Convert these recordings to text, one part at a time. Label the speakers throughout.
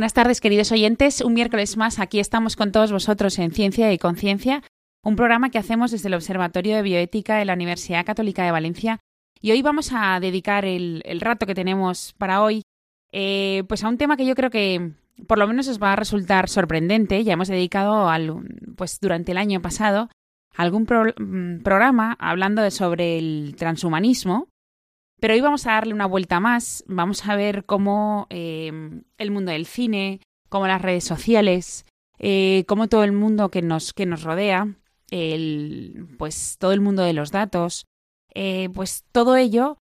Speaker 1: Buenas tardes, queridos oyentes. Un miércoles más aquí estamos con todos vosotros en Ciencia y Conciencia, un programa que hacemos desde el Observatorio de Bioética de la Universidad Católica de Valencia. Y hoy vamos a dedicar el, rato que tenemos para hoy eh, pues a un tema que yo creo que por lo menos os va a resultar sorprendente. Ya hemos dedicado al, pues durante el año pasado algún mm, programa hablando sobre el transhumanismo pero hoy vamos a darle una vuelta más, vamos a ver cómo eh, el mundo del cine, cómo las redes sociales, eh, cómo todo el mundo que nos, que nos rodea, el, pues todo el mundo de los datos, eh, pues todo ello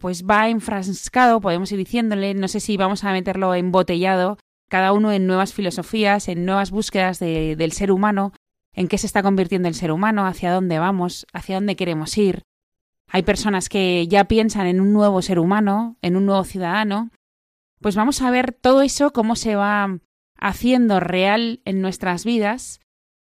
Speaker 1: pues va enfrascado, podemos ir diciéndole, no sé si vamos a meterlo embotellado, cada uno en nuevas filosofías, en nuevas búsquedas del ser humano, en qué se está convirtiendo el ser humano, hacia dónde vamos, hacia dónde queremos ir, hay personas que ya piensan en un nuevo ser humano, en un nuevo ciudadano, pues vamos a ver todo eso, cómo se va haciendo real en nuestras vidas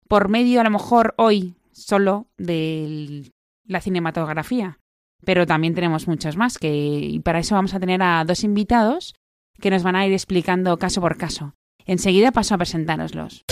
Speaker 1: por medio a lo mejor hoy solo de la cinematografía. Pero también tenemos muchos más que y para eso vamos a tener a dos invitados que nos van a ir explicando caso por caso. Enseguida paso a presentároslos.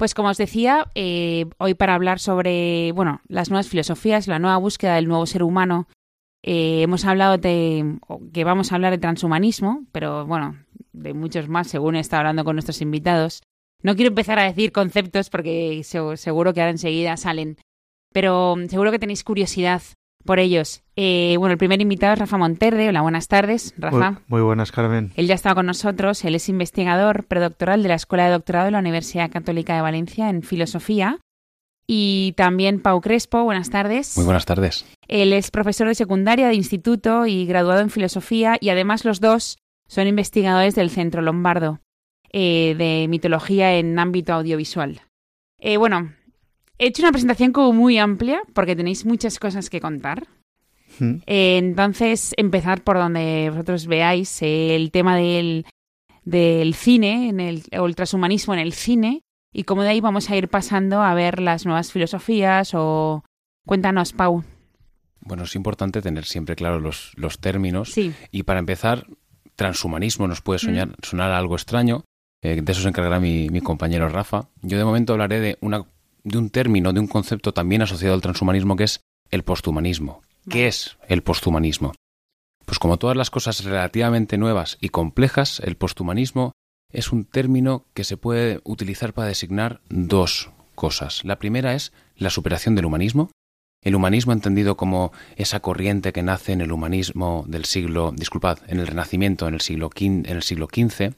Speaker 1: Pues como os decía, eh, hoy para hablar sobre bueno, las nuevas filosofías, la nueva búsqueda del nuevo ser humano, eh, hemos hablado de que vamos a hablar de transhumanismo, pero bueno, de muchos más según he estado hablando con nuestros invitados. No quiero empezar a decir conceptos porque seguro que ahora enseguida salen, pero seguro que tenéis curiosidad por ellos. Eh, bueno, el primer invitado es Rafa Monterde. Hola, buenas tardes, Rafa.
Speaker 2: Muy, buenas, Carmen.
Speaker 1: Él ya estaba con nosotros. Él es investigador predoctoral de la Escuela de Doctorado de la Universidad Católica de Valencia en Filosofía. Y también Pau Crespo, buenas tardes.
Speaker 3: Muy buenas tardes.
Speaker 1: Él es profesor de secundaria de instituto y graduado en filosofía y además los dos son investigadores del Centro Lombardo eh, de mitología en ámbito audiovisual. Eh, bueno, He hecho una presentación como muy amplia porque tenéis muchas cosas que contar. Hmm. Eh, entonces, empezar por donde vosotros veáis el tema del, del cine en el, o el transhumanismo en el cine y cómo de ahí vamos a ir pasando a ver las nuevas filosofías o... Cuéntanos, Pau.
Speaker 3: Bueno, es importante tener siempre claro los, los términos. Sí. Y para empezar, transhumanismo nos puede soñar, hmm. sonar algo extraño. Eh, de eso se encargará mi, mi compañero Rafa. Yo de momento hablaré de una de un término, de un concepto también asociado al transhumanismo que es el posthumanismo. ¿Qué es el posthumanismo? Pues como todas las cosas relativamente nuevas y complejas, el posthumanismo es un término que se puede utilizar para designar dos cosas. La primera es la superación del humanismo. El humanismo entendido como esa corriente que nace en el humanismo del siglo, disculpad, en el Renacimiento, en el siglo, en el siglo XV,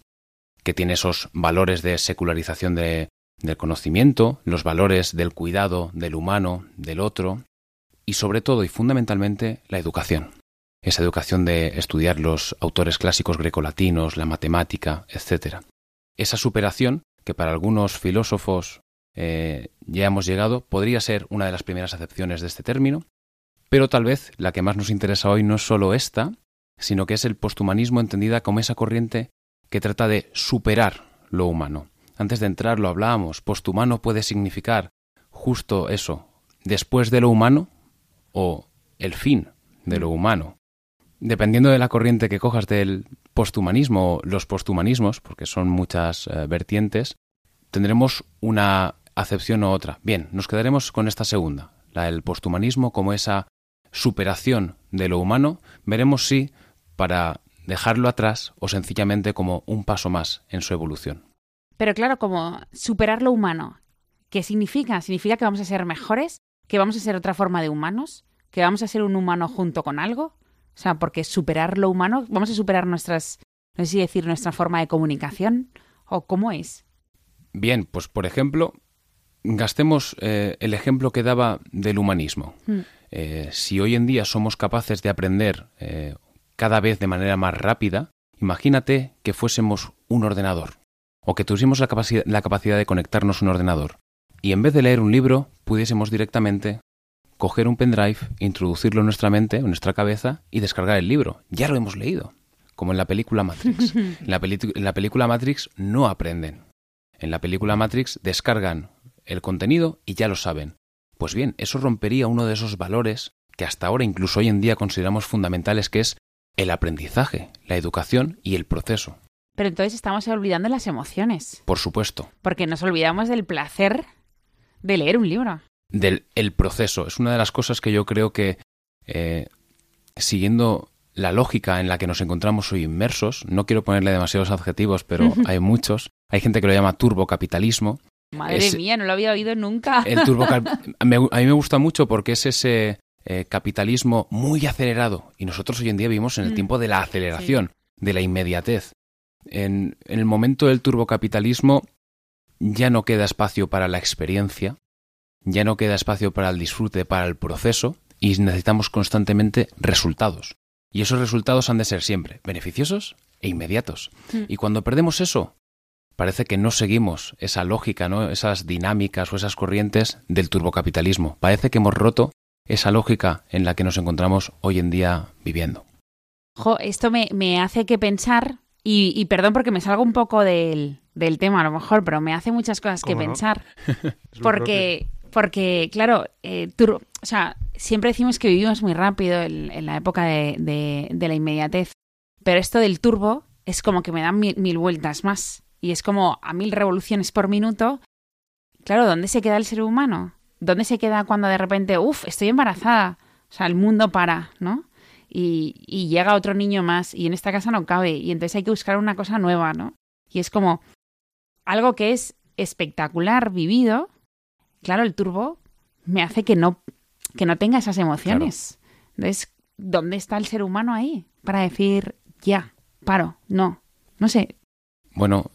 Speaker 3: que tiene esos valores de secularización de, del conocimiento, los valores del cuidado del humano, del otro, y sobre todo y fundamentalmente la educación. Esa educación de estudiar los autores clásicos grecolatinos, la matemática, etc. Esa superación, que para algunos filósofos eh, ya hemos llegado, podría ser una de las primeras acepciones de este término, Pero tal vez la que más nos interesa hoy no es solo esta, sino que es el posthumanismo entendida como esa corriente que trata de superar lo humano. Antes de entrar lo hablábamos, posthumano puede significar justo eso, después de lo humano o el fin de lo mm. humano. Dependiendo de la corriente que cojas del posthumanismo o los posthumanismos, porque son muchas eh, vertientes, tendremos una acepción u otra. Bien, nos quedaremos con esta segunda, la del posthumanismo como esa superación de lo humano. Veremos si para dejarlo atrás o sencillamente como un paso más en su evolución.
Speaker 1: Pero claro, como superar lo humano, ¿qué significa? ¿Significa que vamos a ser mejores? ¿Que vamos a ser otra forma de humanos? ¿Que vamos a ser un humano junto con algo? O sea, porque superar lo humano, vamos a superar nuestras, no sé si decir, nuestra forma de comunicación, o cómo es.
Speaker 3: Bien, pues por ejemplo, gastemos eh, el ejemplo que daba del humanismo. Mm. Eh, si hoy en día somos capaces de aprender eh, cada vez de manera más rápida, imagínate que fuésemos un ordenador o que tuviésemos la, la capacidad de conectarnos a un ordenador y en vez de leer un libro pudiésemos directamente coger un pendrive, introducirlo en nuestra mente, en nuestra cabeza y descargar el libro. Ya lo hemos leído, como en la película Matrix. en, la en la película Matrix no aprenden. En la película Matrix descargan el contenido y ya lo saben. Pues bien, eso rompería uno de esos valores que hasta ahora, incluso hoy en día, consideramos fundamentales, que es el aprendizaje, la educación y el proceso.
Speaker 1: Pero entonces estamos olvidando las emociones.
Speaker 3: Por supuesto.
Speaker 1: Porque nos olvidamos del placer de leer un libro.
Speaker 3: Del el proceso. Es una de las cosas que yo creo que, eh, siguiendo la lógica en la que nos encontramos hoy inmersos, no quiero ponerle demasiados adjetivos, pero hay muchos. Hay gente que lo llama turbocapitalismo.
Speaker 1: Madre mía, no lo había oído nunca.
Speaker 3: El turbo a mí me gusta mucho porque es ese eh, capitalismo muy acelerado y nosotros hoy en día vivimos en el mm. tiempo de la aceleración, de la inmediatez. En, en el momento del turbocapitalismo ya no queda espacio para la experiencia, ya no queda espacio para el disfrute, para el proceso y necesitamos constantemente resultados. Y esos resultados han de ser siempre beneficiosos e inmediatos. Mm. Y cuando perdemos eso, parece que no seguimos esa lógica, ¿no? esas dinámicas o esas corrientes del turbocapitalismo. Parece que hemos roto esa lógica en la que nos encontramos hoy en día viviendo.
Speaker 1: Jo, esto me, hace que pensar, y, perdón porque me salgo un poco del, tema a lo mejor, pero me hace muchas cosas que pensar. porque, porque, claro, eh, o sea, siempre decimos que vivimos muy rápido en, la época de, la inmediatez, pero esto del turbo es como que me da mil vueltas más. Y es como a mil revoluciones por minuto. Claro, ¿dónde se queda el ser humano? ¿Dónde se queda cuando de repente, uff, estoy embarazada? O sea, el mundo para, ¿no? Y, y, llega otro niño más y en esta casa no cabe y entonces hay que buscar una cosa nueva, ¿no? Y es como algo que es espectacular vivido. Claro, el turbo me hace que no, que no tenga esas emociones. Entonces, ¿dónde está el ser humano ahí? Para decir, ya, paro, no, no sé.
Speaker 3: Bueno,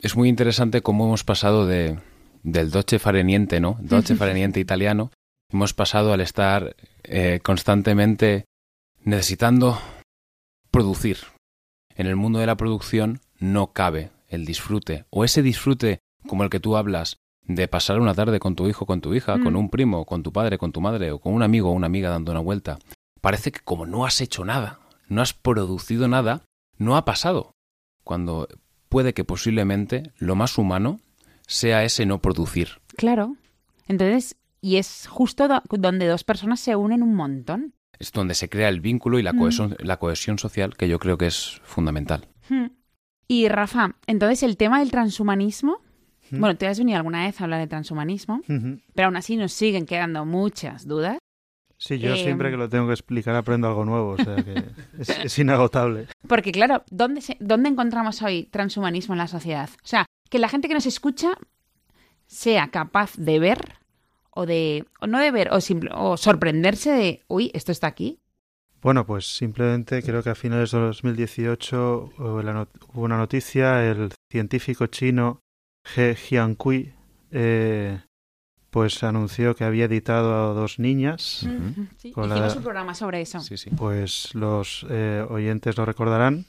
Speaker 3: es muy interesante cómo hemos pasado de, del dolce fareniente, ¿no? Dolce fareniente italiano, hemos pasado al estar eh, constantemente necesitando producir. En el mundo de la producción no cabe el disfrute, o ese disfrute como el que tú hablas, de pasar una tarde con tu hijo, con tu hija, con mm. un primo, con tu padre, con tu madre, o con un amigo o una amiga dando una vuelta. Parece que como no has hecho nada, no has producido nada, no ha pasado. Cuando puede que posiblemente lo más humano sea ese no producir.
Speaker 1: Claro. Entonces, y es justo donde dos personas se unen un montón.
Speaker 3: Es donde se crea el vínculo y la, mm. cohesión, la cohesión social que yo creo que es fundamental.
Speaker 1: Hmm. Y Rafa, entonces el tema del transhumanismo, hmm. bueno, te has venido alguna vez a hablar de transhumanismo, pero aún así nos siguen quedando muchas dudas.
Speaker 2: Sí, yo siempre em, que lo tengo que explicar aprendo algo nuevo, o sea que es, inagotable.
Speaker 1: Porque claro, ¿dónde, ¿dónde encontramos hoy transhumanismo en la sociedad? O sea, que la gente que nos escucha sea capaz de ver o de o no de ver o, o sorprenderse de, uy, esto está aquí.
Speaker 2: Bueno, pues simplemente creo que a finales de 2018 hubo una noticia, el científico chino He Jiankui eh, pues anunció que había editado a dos niñas.
Speaker 1: hicimos un programa sobre eso.
Speaker 2: Pues los eh, oyentes lo recordarán,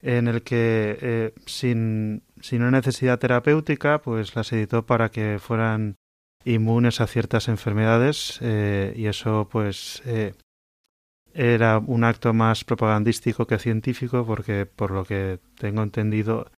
Speaker 2: en el que eh, sin, sin una necesidad terapéutica, pues las editó para que fueran inmunes a ciertas enfermedades eh, y eso pues era un acto más propagandístico que científico porque por lo que tengo entendido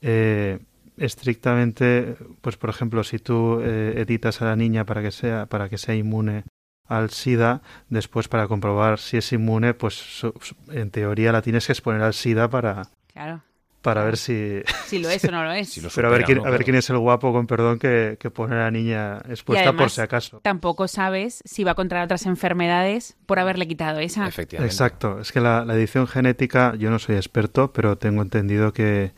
Speaker 2: eh, estrictamente pues por ejemplo si tú eh, editas a la niña para que sea para que sea inmune al SIDA después para comprobar si es inmune pues en teoría la tienes que exponer al SIDA para
Speaker 1: claro
Speaker 2: para ver si...
Speaker 1: Si lo es o no lo es.
Speaker 2: Pero a ver, quién, a ver quién es el guapo, con perdón, que, que pone a la niña expuesta por si acaso.
Speaker 1: Tampoco sabes si va a contraer otras enfermedades por haberle quitado esa.
Speaker 3: Efectivamente.
Speaker 2: Exacto. Es que la, edición genética, yo no soy experto, pero tengo entendido que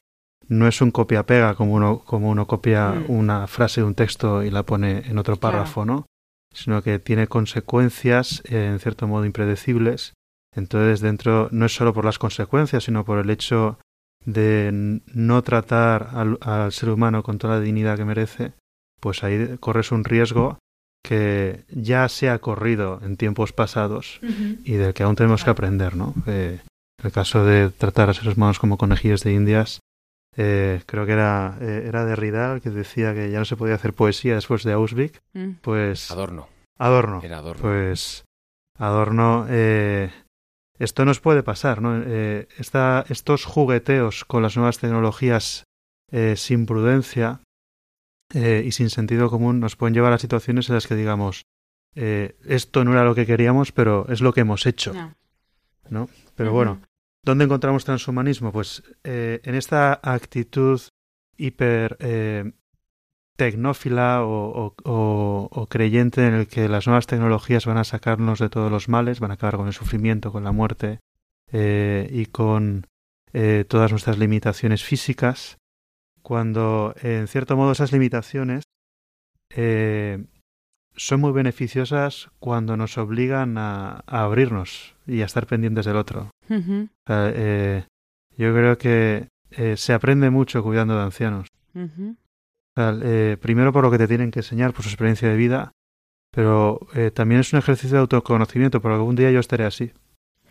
Speaker 2: no es un copia-pega como uno, como uno copia mm. una frase de un texto y la pone en otro párrafo, ¿no? Sino que tiene consecuencias, eh, en cierto modo, impredecibles. Entonces, dentro, no es solo por las consecuencias, sino por el hecho de no tratar al, ser humano con toda la dignidad que merece, pues ahí corres un riesgo que ya se ha corrido en tiempos pasados y del que aún tenemos que aprender, ¿no? Eh, el caso de tratar a seres humanos como conejillos de indias, eh, creo que era, eh, era Derrida el que decía que ya no se podía hacer poesía después de Auschwitz, mm. pues...
Speaker 3: Adorno.
Speaker 2: Adorno.
Speaker 3: Era Adorno.
Speaker 2: Pues Adorno eh, esto nos puede pasar, ¿no? Eh, estos jugueteos con las nuevas tecnologías eh, sin prudencia eh, y sin sentido común nos pueden llevar a situaciones en las que digamos, esto no era lo que queríamos, pero es lo que hemos hecho, ¿no? Pero bueno, ¿dónde encontramos transhumanismo? Pues en esta actitud hiper tecnófila o, creyente en el que las nuevas tecnologías van a sacarnos de todos los males, van a acabar con el sufrimiento, con la muerte eh, y con eh, todas nuestras limitaciones físicas, cuando en cierto modo esas limitaciones eh, son muy beneficiosas cuando nos obligan a, abrirnos y a estar pendientes del otro. yo creo que se aprende mucho cuidando de ancianos. Eh, primero por lo que te tienen que enseñar, por su experiencia de vida, pero eh, también es un ejercicio de autoconocimiento, porque algún día yo estaré así.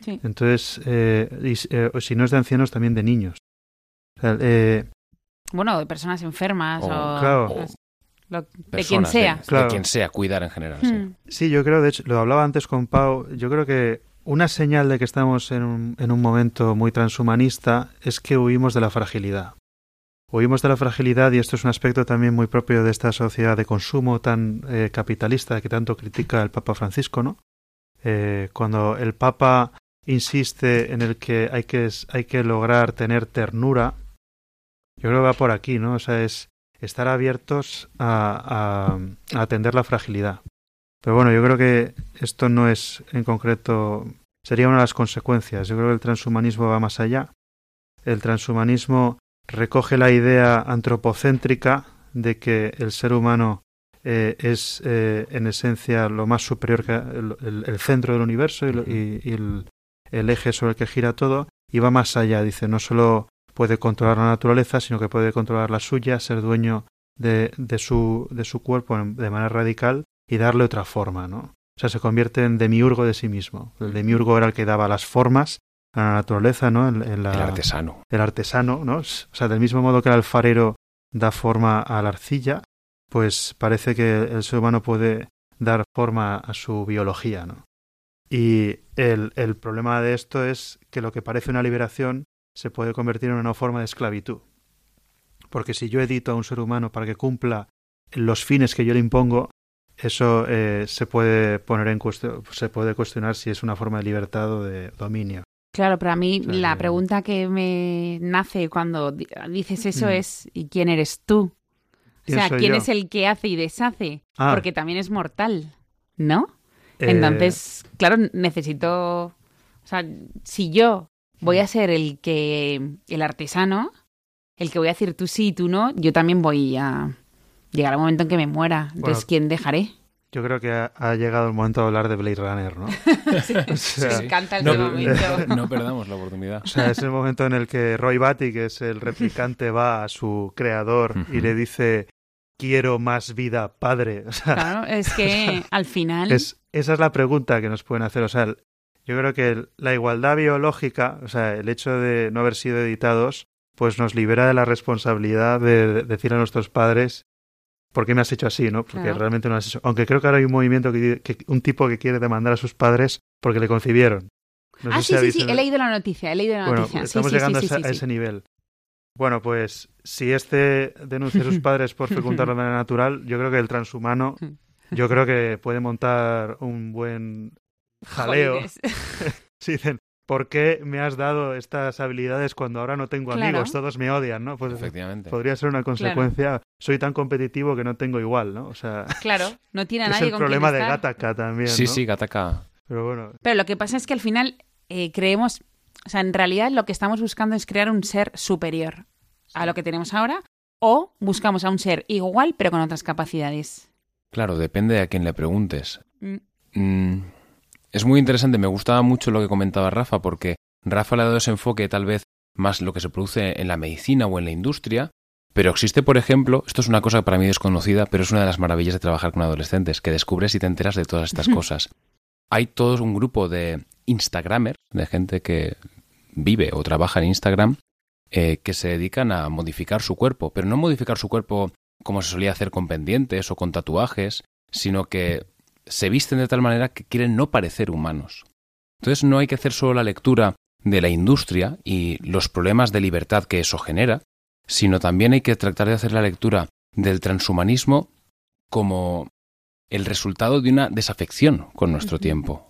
Speaker 2: Entonces, eh, si no es de ancianos, también de niños.
Speaker 1: bueno, de personas enfermas o, de quien sea.
Speaker 3: De, quien sea, cuidar en general.
Speaker 2: Hmm. Sí. yo creo, de hecho, lo hablaba antes con Pau, yo creo que una señal de que estamos en un, en un momento muy transhumanista es que huimos de la fragilidad. Oímos de la fragilidad y esto es un aspecto también muy propio de esta sociedad de consumo tan eh, capitalista que tanto critica el Papa Francisco, ¿no? Eh, cuando el Papa insiste en el que hay que hay que lograr tener ternura, yo creo que va por aquí, ¿no? O sea, es estar abiertos a, a atender la fragilidad. Pero bueno, yo creo que esto no es en concreto sería una de las consecuencias. Yo creo que el transhumanismo va más allá. El transhumanismo recoge la idea antropocéntrica de que el ser humano eh, es eh, en esencia lo más superior que el, centro del universo y, el, eje sobre el que gira todo y va más allá. Dice no solo puede controlar la naturaleza sino que puede controlar la suya ser dueño de, de su de su cuerpo de manera radical y darle otra forma no o sea se convierte en demiurgo de sí mismo. El demiurgo era el que daba las formas a la naturaleza, ¿no? En, la,
Speaker 3: el artesano.
Speaker 2: El artesano, ¿no? O sea, del mismo modo que el alfarero da forma a la arcilla, pues parece que el ser humano puede dar forma a su biología, ¿no? Y el, el problema de esto es que lo que parece una liberación se puede convertir en una forma de esclavitud. Porque si yo edito a un ser humano para que cumpla los fines que yo le impongo, eso eh, se puede poner en cuestión, se puede cuestionar si es una forma de libertad o de dominio.
Speaker 1: Claro, pero a mí la pregunta que me nace cuando dices eso mm. es ¿y quién eres tú? O sea, ¿quién es el que hace y deshace? Ah. Porque también es mortal, ¿no? Eh. Entonces, claro, necesito... O sea, si yo voy a ser el que... el artesano, el que voy a decir tú sí y tú no, yo también voy a llegar al momento en que me muera. Entonces, ¿quién dejaré?
Speaker 2: Yo creo que ha, llegado el momento de hablar de Blade Runner, ¿no?
Speaker 1: sí, encanta el
Speaker 3: no,
Speaker 1: momento.
Speaker 3: No perdamos la oportunidad.
Speaker 2: O sea, es el momento en el que Roy Batty, que es el replicante, va a su creador y le dice quiero más vida, padre.
Speaker 1: claro, es que al final...
Speaker 2: esa es la pregunta que nos pueden hacer. O sea, yo creo que la igualdad biológica, o sea, el hecho de no haber sido editados, pues nos libera de la responsabilidad de decir a nuestros padres ¿por qué me has hecho así? ¿no? Porque realmente no has hecho. Aunque creo que ahora hay un movimiento, que, un tipo que quiere demandar a sus padres porque le concibieron.
Speaker 1: ah, sí, sí, sí, he leído la noticia, he leído la noticia.
Speaker 2: Estamos llegando a, ese nivel. Bueno, pues si este denuncia a sus padres por fecundar de manera natural, yo creo que el transhumano, yo creo que puede montar un buen jaleo. si dicen, ¿por qué me has dado estas habilidades cuando ahora no tengo amigos? Todos me odian, ¿no?
Speaker 3: Pues Efectivamente.
Speaker 2: podría ser una consecuencia. Soy tan competitivo que no tengo igual, ¿no? O sea,
Speaker 1: claro, no tiene a nadie
Speaker 2: Es el problema de Gataka también.
Speaker 3: Sí, sí, Gataka.
Speaker 2: Pero bueno.
Speaker 1: Pero lo que pasa es que al final eh, creemos, o sea, en realidad lo que estamos buscando es crear un ser superior a lo que tenemos ahora o buscamos a un ser igual pero con otras capacidades.
Speaker 3: Claro, depende a quién le preguntes. Mm. Mm, es muy interesante, me gustaba mucho lo que comentaba Rafa, porque Rafa le ha dado ese enfoque tal vez más lo que se produce en la medicina o en la industria, pero existe, por ejemplo, esto es una cosa para mí desconocida, pero es una de las maravillas de trabajar con adolescentes, que descubres y te enteras de todas estas cosas. Hay todo un grupo de Instagramers, de gente que vive o trabaja en Instagram, eh, que se dedican a modificar su cuerpo, pero no modificar su cuerpo como se solía hacer con pendientes o con tatuajes, sino que se visten de tal manera que quieren no parecer humanos. Entonces no hay que hacer solo la lectura de la industria y los problemas de libertad que eso genera, sino también hay que tratar de hacer la lectura del transhumanismo como el resultado de una desafección con nuestro tiempo.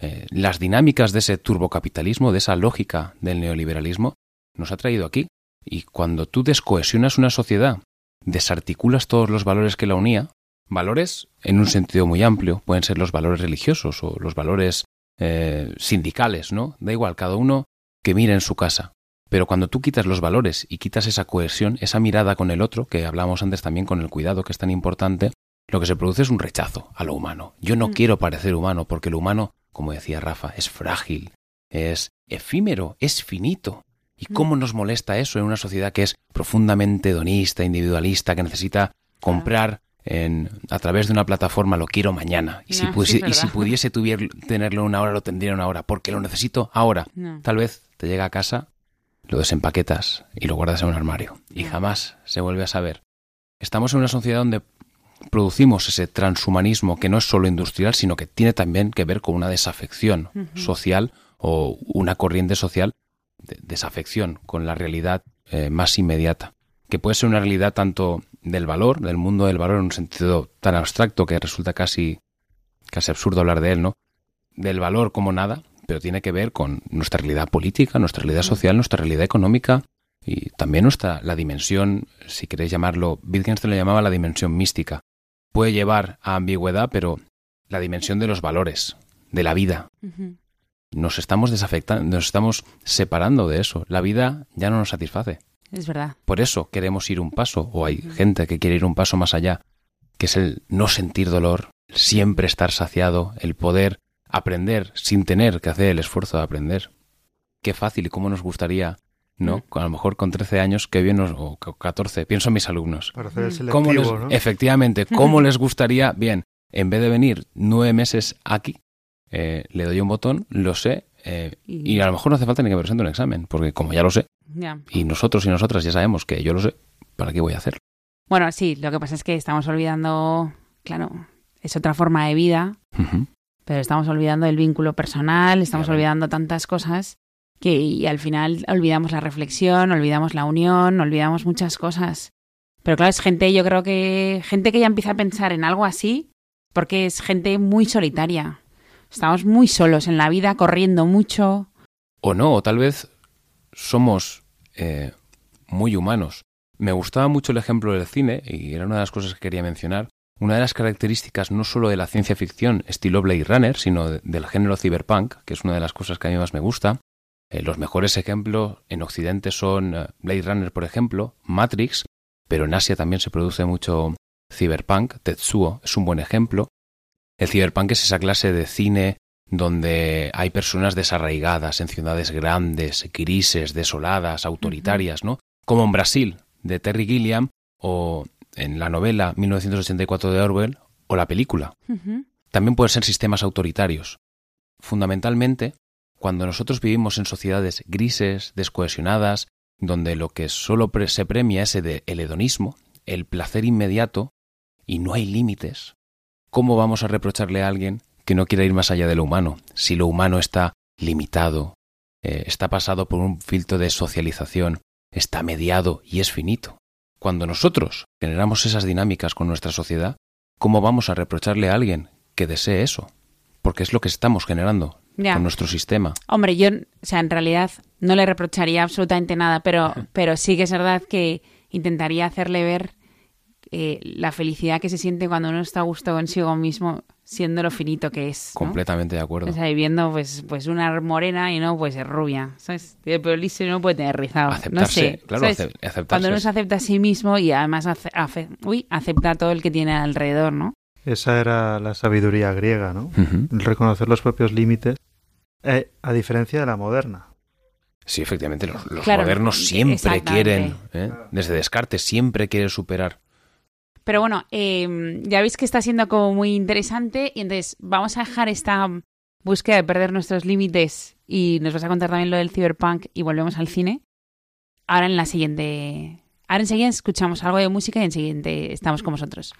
Speaker 3: Eh, las dinámicas de ese turbocapitalismo, de esa lógica del neoliberalismo, nos ha traído aquí. Y cuando tú descohesionas una sociedad, desarticulas todos los valores que la unía, Valores en un sentido muy amplio, pueden ser los valores religiosos o los valores eh, sindicales, ¿no? Da igual, cada uno que mire en su casa. Pero cuando tú quitas los valores y quitas esa cohesión, esa mirada con el otro, que hablamos antes también con el cuidado que es tan importante, lo que se produce es un rechazo a lo humano. Yo no mm. quiero parecer humano porque lo humano, como decía Rafa, es frágil, es efímero, es finito. ¿Y mm. cómo nos molesta eso en una sociedad que es profundamente hedonista, individualista, que necesita comprar a través de una plataforma lo quiero mañana. Y, si, y si pudiese tenerlo una hora, lo tendría una hora, porque lo necesito ahora. Tal vez te llega a casa, lo desempaquetas y lo guardas en un armario. Y jamás se vuelve a saber. Estamos en una sociedad donde producimos ese transhumanismo que no es solo industrial, sino que tiene también que ver con una desafección social o una corriente social de desafección con la realidad eh, más inmediata, que puede ser una realidad tanto del valor, del mundo del valor en un sentido tan abstracto que resulta casi, casi absurdo hablar de él, ¿no? Del valor como nada, pero tiene que ver con nuestra realidad política, nuestra realidad social, nuestra realidad económica y también nuestra, la dimensión, si queréis llamarlo, Wittgenstein lo llamaba la dimensión mística. Puede llevar a ambigüedad, pero la dimensión de los valores, de la vida. Nos estamos desafectando, nos estamos separando de eso. La vida ya no nos satisface.
Speaker 1: Es verdad.
Speaker 3: Por eso queremos ir un paso, o hay gente que quiere ir un paso más allá, que es el no sentir dolor, siempre estar saciado, el poder aprender sin tener que hacer el esfuerzo de aprender. Qué fácil y cómo nos gustaría, ¿no? Mm. A lo mejor con 13 años, qué bien, nos, o 14, pienso en mis alumnos.
Speaker 2: Para hacer el selectivo,
Speaker 3: Efectivamente, ¿cómo les gustaría? Bien, en vez de venir nueve meses aquí, eh, le doy un botón, lo sé, eh, y... a lo mejor no hace falta ni que presente un examen, porque como ya lo sé, y nosotros y nosotras ya sabemos que yo lo sé, ¿para qué voy a hacerlo?
Speaker 1: Bueno, sí, lo que pasa es que estamos olvidando, claro, es otra forma de vida, pero estamos olvidando el vínculo personal, estamos olvidando tantas cosas que y al final olvidamos la reflexión, olvidamos la unión, olvidamos muchas cosas. Pero claro, es gente, yo creo que gente que ya empieza a pensar en algo así, porque es gente muy solitaria. Estamos muy solos en la vida, corriendo mucho.
Speaker 3: O no, o tal vez somos eh, muy humanos. Me gustaba mucho el ejemplo del cine, y era una de las cosas que quería mencionar. Una de las características no solo de la ciencia ficción estilo Blade Runner, sino del género cyberpunk, que es una de las cosas que a mí más me gusta. Eh, los mejores ejemplos en Occidente son eh, Blade Runner, por ejemplo, Matrix, pero en Asia también se produce mucho cyberpunk. Tetsuo es un buen ejemplo. El cyberpunk es esa clase de cine donde hay personas desarraigadas en ciudades grandes, grises, desoladas, autoritarias, ¿no? Como en Brasil, de Terry Gilliam, o en la novela 1984 de Orwell, o la película. También pueden ser sistemas autoritarios. Fundamentalmente, cuando nosotros vivimos en sociedades grises, descohesionadas, donde lo que solo se premia es el hedonismo, el placer inmediato, y no hay límites, ¿cómo vamos a reprocharle a alguien que no quiera ir más allá de lo humano, si lo humano está limitado, eh, está pasado por un filtro de socialización, está mediado y es finito. Cuando nosotros generamos esas dinámicas con nuestra sociedad, ¿cómo vamos a reprocharle a alguien que desee eso? Porque es lo que estamos generando con nuestro sistema.
Speaker 1: Hombre, yo, o sea, en realidad no le reprocharía absolutamente nada, pero, pero sí que es verdad que intentaría hacerle ver eh, la felicidad que se siente cuando uno está a gusto consigo mismo siendo lo finito que es.
Speaker 3: Completamente de acuerdo.
Speaker 1: O sea, viviendo pues, pues una morena y no pues es rubia, ¿sabes? El pelo liso no puede tener rizado.
Speaker 3: Aceptarse,
Speaker 1: no sé,
Speaker 3: claro, aceptarse.
Speaker 1: Cuando uno se acepta a sí mismo y además uy, acepta todo el que tiene alrededor, ¿no?
Speaker 2: Esa era la sabiduría griega, ¿no? Reconocer los propios límites, eh, a diferencia de la moderna.
Speaker 3: Sí, efectivamente, los, modernos siempre quieren, ¿eh? desde Descartes, siempre quieren superar
Speaker 1: pero bueno, em, ya veis que está siendo como muy interesante y entonces vamos a dejar esta búsqueda de perder nuestros límites y nos vas a contar también lo del cyberpunk y volvemos al cine. Ahora en la siguiente... Ahora enseguida escuchamos algo de música y en siguiente estamos con vosotros.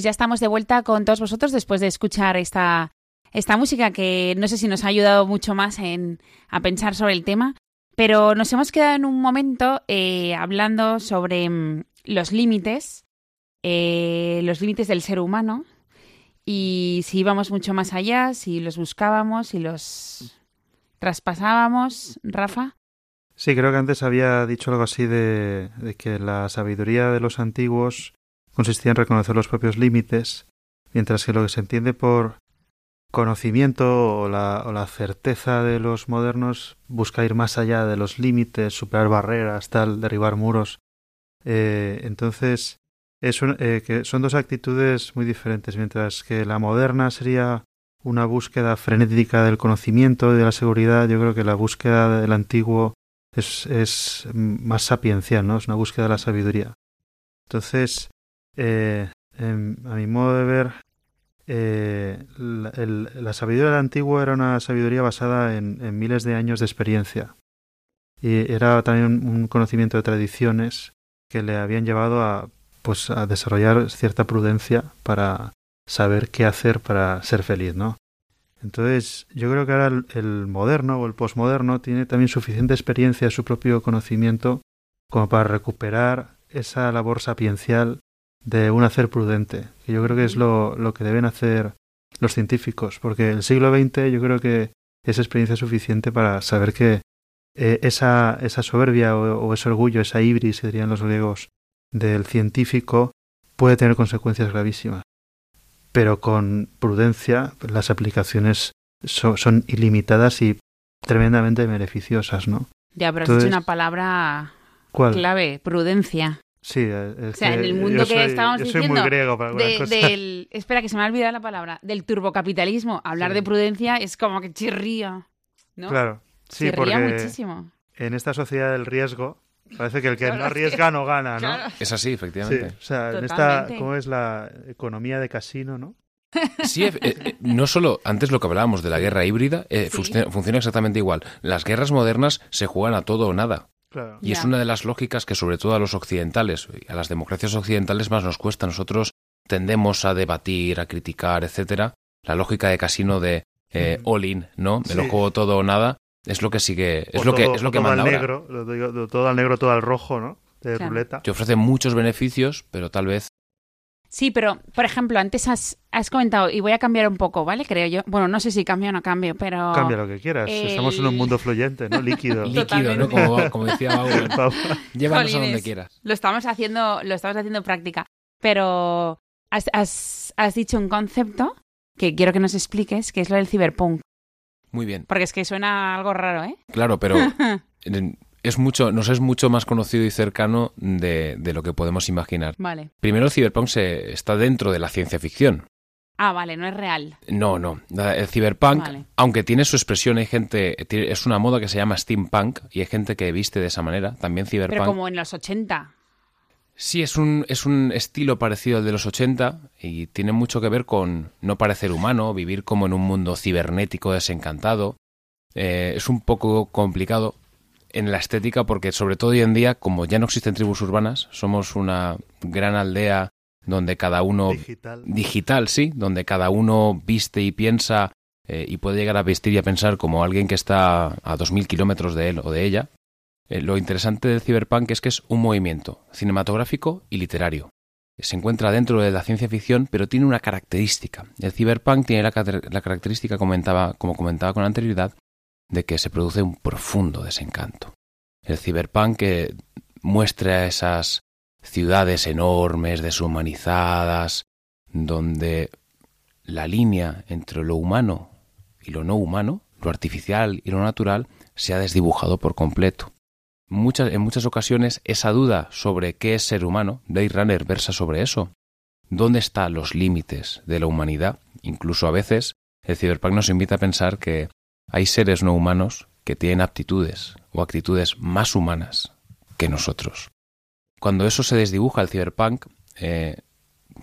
Speaker 1: Pues ya estamos de vuelta con todos vosotros después de escuchar esta, esta música que no sé si nos ha ayudado mucho más en, a pensar sobre el tema, pero nos hemos quedado en un momento eh, hablando sobre mm, los límites, eh, los límites del ser humano y si íbamos mucho más allá, si los buscábamos, si los traspasábamos, Rafa.
Speaker 2: Sí, creo que antes había dicho algo así de que la sabiduría de los antiguos consistía en reconocer los propios límites, mientras que lo que se entiende por conocimiento o la, certeza de los modernos busca ir más allá de los límites, superar barreras, tal, derribar muros. Eh, entonces, eh, que son dos actitudes muy diferentes, mientras que la moderna sería una búsqueda frenética del conocimiento y de la seguridad, yo creo que la búsqueda del antiguo es, es más sapiencial, ¿no? Es una búsqueda de la sabiduría. Entonces, eh, a mi modo de ver, eh, la, sabiduría del antiguo era una sabiduría basada en, miles de años de experiencia. Y era también un conocimiento de tradiciones que le habían llevado a, pues, a desarrollar cierta prudencia para saber qué hacer para ser feliz, ¿no? Entonces, yo creo que ahora el, moderno o el posmoderno tiene también suficiente experiencia, su propio conocimiento, como para recuperar esa labor sapiencial de un hacer prudente, que yo creo que es lo, lo que deben hacer los científicos, porque el siglo XX yo creo que es experiencia suficiente para saber que eh, esa, esa soberbia o, ese orgullo, esa ibris, dirían los griegos, del científico puede tener consecuencias gravísimas. Pero con prudencia las aplicaciones son ilimitadas y tremendamente beneficiosas, ¿no?
Speaker 1: Ya, pero es una palabra clave, prudencia.
Speaker 2: Sí,
Speaker 1: o sea, en el mundo que estábamos diciendo, muy griego para Del, espera, que se me ha olvidado la palabra, del turbocapitalismo, hablar de prudencia es como que chirría, ¿no?
Speaker 2: Claro, sí, chirría muchísimo. En esta sociedad del riesgo, parece que el que no arriesga no gana, ¿no?
Speaker 3: Es así, efectivamente.
Speaker 2: o sea, en esta, ¿cómo es la economía de casino, no?
Speaker 3: Sí, eh, eh, no solo antes lo que hablábamos de la guerra híbrida, eh, funciona exactamente igual. Las guerras modernas se juegan a todo o nada. Y es una de las lógicas que sobre todo a los occidentales, a las democracias occidentales más nos cuesta. Nosotros tendemos a debatir, a criticar, etcétera. La lógica de casino de eh, mm. all in, ¿no? Me lo juego todo o nada. Es lo que sigue, es lo que es lo que
Speaker 2: manda al negro, todo al negro, todo al rojo, ¿no? De ruleta.
Speaker 3: Te ofrece muchos beneficios, pero tal vez
Speaker 1: Sí, pero, por ejemplo, antes has, has, comentado, y voy a cambiar un poco, ¿vale? Creo yo. Bueno, no sé si cambio o no cambio, pero...
Speaker 2: Cambia lo que quieras. Estamos en un mundo fluyente, ¿no? Líquido.
Speaker 3: Líquido, ¿no? Como, como decía Pablo. Llévanos a donde quieras.
Speaker 1: Lo estamos haciendo, lo estamos haciendo práctica. Pero has, has, has dicho un concepto que quiero que nos expliques, que es lo del ciberpunk.
Speaker 3: Muy bien.
Speaker 1: Porque es que suena algo raro, ¿eh?
Speaker 3: Claro, pero es mucho, nos es mucho más conocido y cercano de, lo que podemos imaginar.
Speaker 1: Vale.
Speaker 3: Primero, el cyberpunk se, está dentro de la ciencia ficción.
Speaker 1: Ah, vale, no es real.
Speaker 3: No, no. El cyberpunk, aunque tiene su expresión, hay gente, es una moda que se llama steampunk y hay gente que viste de esa manera, también cyberpunk.
Speaker 1: Pero como en los 80.
Speaker 3: Sí, es un, es un estilo parecido al de los 80 y tiene mucho que ver con no parecer humano, vivir como en un mundo cibernético desencantado. Eh, es un poco complicado, en la estética porque sobre todo hoy en día, como ya no existen tribus urbanas, somos una gran aldea donde cada uno...
Speaker 2: Digital.
Speaker 3: Digital, sí, donde cada uno viste y piensa eh, y puede llegar a vestir y a pensar como alguien que está a 2.000 kilómetros de él o de ella. Eh, lo interesante del cyberpunk es que es un movimiento cinematográfico y literario. Se encuentra dentro de la ciencia ficción, pero tiene una característica. El cyberpunk tiene la, la característica, comentaba, como comentaba con anterioridad, de que se produce un profundo desencanto. El ciberpunk que muestra esas ciudades enormes, deshumanizadas, donde la línea entre lo humano y lo no humano, lo artificial y lo natural, se ha desdibujado por completo. Muchas, en muchas ocasiones esa duda sobre qué es ser humano, Day Runner versa sobre eso. ¿Dónde están los límites de la humanidad? Incluso a veces el ciberpunk nos invita a pensar que hay seres no humanos que tienen aptitudes o actitudes más humanas que nosotros. Cuando eso se desdibuja, el cyberpunk eh,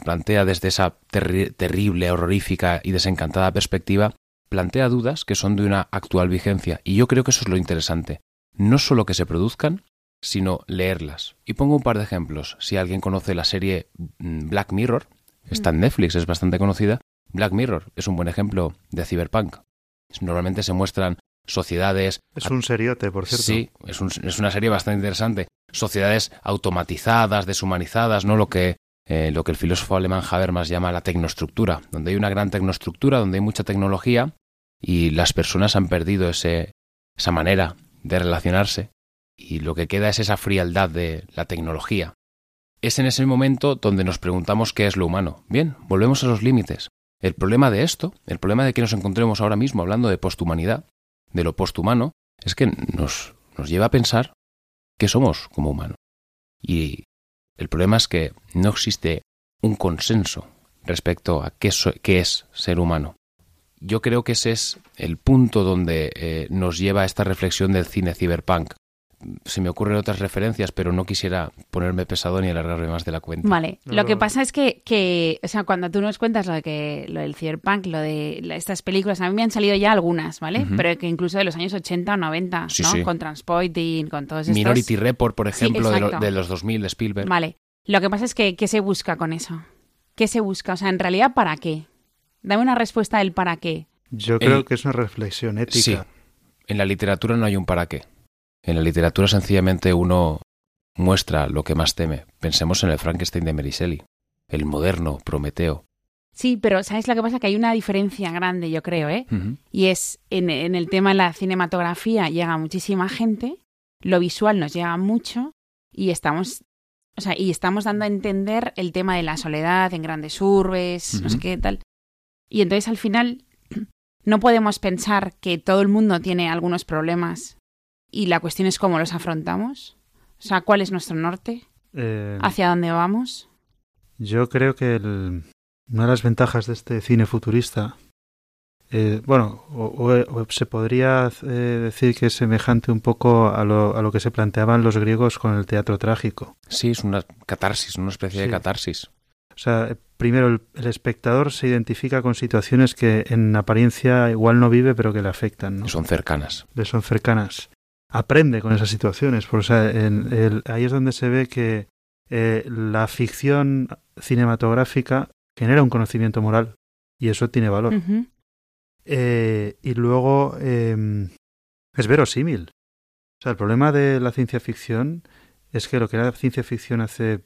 Speaker 3: plantea desde esa terrible, horrorífica y desencantada perspectiva, plantea dudas que son de una actual vigencia. Y yo creo que eso es lo interesante. No solo que se produzcan, sino leerlas. Y pongo un par de ejemplos. Si alguien conoce la serie mm, Black Mirror, está en Netflix, es bastante conocida. Black Mirror es un buen ejemplo de cyberpunk. Normalmente se muestran sociedades...
Speaker 2: Es un seriote, por cierto.
Speaker 3: Sí, es, es una serie bastante interesante. Sociedades automatizadas, deshumanizadas, ¿no? Lo que, eh, lo que el filósofo alemán Habermas llama la tecnoestructura, donde hay una gran tecnoestructura, donde hay mucha tecnología y las personas han perdido ese, esa manera de relacionarse y lo que queda es esa frialdad de la tecnología. Es en ese momento donde nos preguntamos qué es lo humano. Bien, volvemos a los límites. El problema de esto, el problema de que nos encontremos ahora mismo hablando de posthumanidad, de lo posthumano, es que nos, nos lleva a pensar qué somos como humanos. Y el problema es que no existe un consenso respecto a qué, qué es ser humano. Yo creo que ese es el punto donde eh, nos lleva esta reflexión del cine cyberpunk. Se me ocurren otras referencias, pero no quisiera ponerme pesado ni alargarme más de la cuenta.
Speaker 1: Vale, lo que pasa es que, que, o sea, cuando tú nos cuentas lo de que lo del cyberpunk, lo de estas películas, a mí me han salido ya algunas, ¿vale? Pero que incluso de los años 80 o 90, ¿no? Con Transpoiting, con todos estos...
Speaker 3: Minority Report, por ejemplo, de, de, los 2000 de Spielberg.
Speaker 1: Vale, lo que pasa es que, ¿qué se busca con eso? ¿Qué se busca? O sea, en realidad, ¿para qué? Dame una respuesta del para qué.
Speaker 2: Yo creo que es una reflexión ética.
Speaker 3: Sí. En la literatura no hay un para qué. En la literatura sencillamente uno muestra lo que más teme. Pensemos en el Frankenstein de Mary el moderno Prometeo.
Speaker 1: Sí, pero ¿sabes lo que pasa? Que hay una diferencia grande, yo creo, ¿eh? Y es en, en, el tema de la cinematografía llega muchísima gente, lo visual nos llega mucho y estamos o sea, y estamos dando a entender el tema de la soledad en grandes urbes, no sé qué tal. Y entonces al final no podemos pensar que todo el mundo tiene algunos problemas y la cuestión es cómo los afrontamos. O sea, ¿cuál es nuestro norte? Eh, ¿Hacia dónde vamos?
Speaker 2: Yo creo que una de las ventajas de este cine futurista eh, bueno, o, se podría eh, decir que es semejante un poco a lo, a lo, que se planteaban los griegos con el teatro trágico.
Speaker 3: Sí, es una catarsis, una especie de catarsis.
Speaker 2: O sea, primero el, espectador se identifica con situaciones que en apariencia igual no vive, pero que le afectan. ¿no?
Speaker 3: Son cercanas.
Speaker 2: Le son cercanas. Aprende con esas situaciones. Por, o sea, ahí es donde se ve que eh, la ficción cinematográfica genera un conocimiento moral y eso tiene valor. Eh, y luego em, es verosímil. O sea, el problema de la ciencia ficción es que lo que era ciencia ficción hace